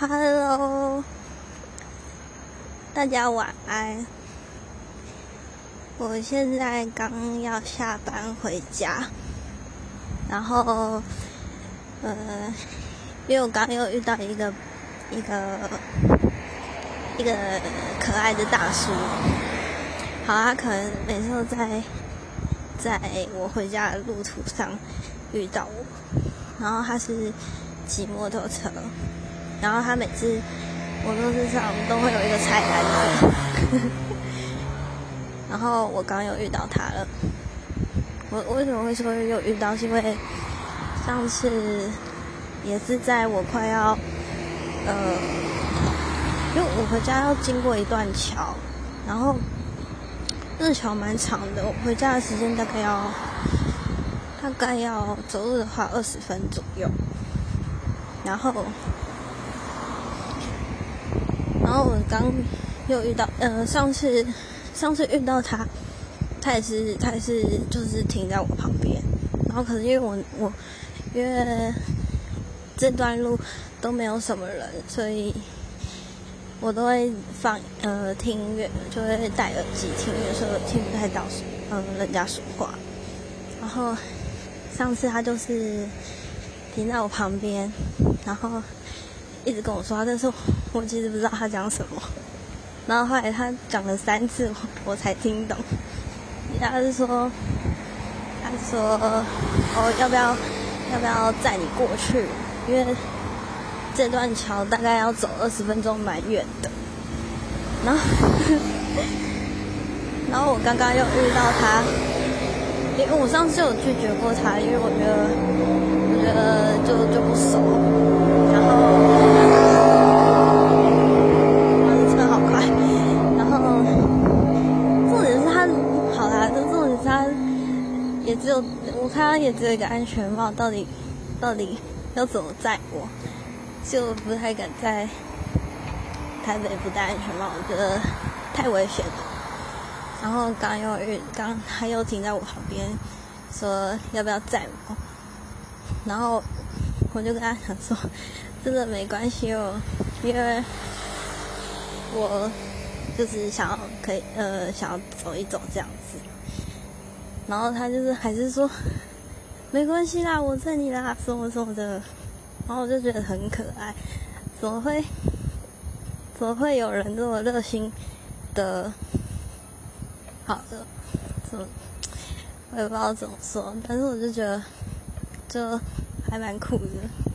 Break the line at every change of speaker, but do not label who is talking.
Hello，大家晚安。我现在刚要下班回家，然后，呃，因为我刚又遇到一个一个一个可爱的大叔，好，他可能每次都在在我回家的路途上遇到我，然后他是骑摩托车，然后他每次摩托车上都会有一个菜篮子。然后我刚有遇到他了，我为什么会说有遇到？是因为上次也是在我快要呃，因为我回家要经过一段桥，然后那桥蛮长的，我回家的时间大概要大概要走路的话二十分左右，然后然后我刚又遇到呃上次。上次遇到他，他也是，他也是，就是停在我旁边。然后可是因为我我因为这段路都没有什么人，所以我都会放呃听音乐，就会戴耳机听音乐，所以听不太到嗯人家说话。然后上次他就是停在我旁边，然后一直跟我说话，但是我其实不知道他讲什么。然后后来他讲了三次，我我才听懂。他是说，他说，哦，要不要，要不要载你过去？因为这段桥大概要走二十分钟，蛮远的。然后，然后我刚刚又遇到他，因为我上次有拒绝过他，因为我觉得，我觉得也只有我看到也只有一个安全帽，到底到底要怎么载我？就不太敢在台北不戴安全帽，我觉得太危险了。然后刚又遇刚他又停在我旁边，说要不要载我？然后我就跟他讲说，真的没关系哦，因为我就是想要可以呃想要走一走这样子。然后他就是还是说没关系啦，我在你啦，什么什么的。然后我就觉得很可爱，怎么会怎么会有人这么热心的？好的，怎么我也不知道怎么说，但是我就觉得就还蛮酷的。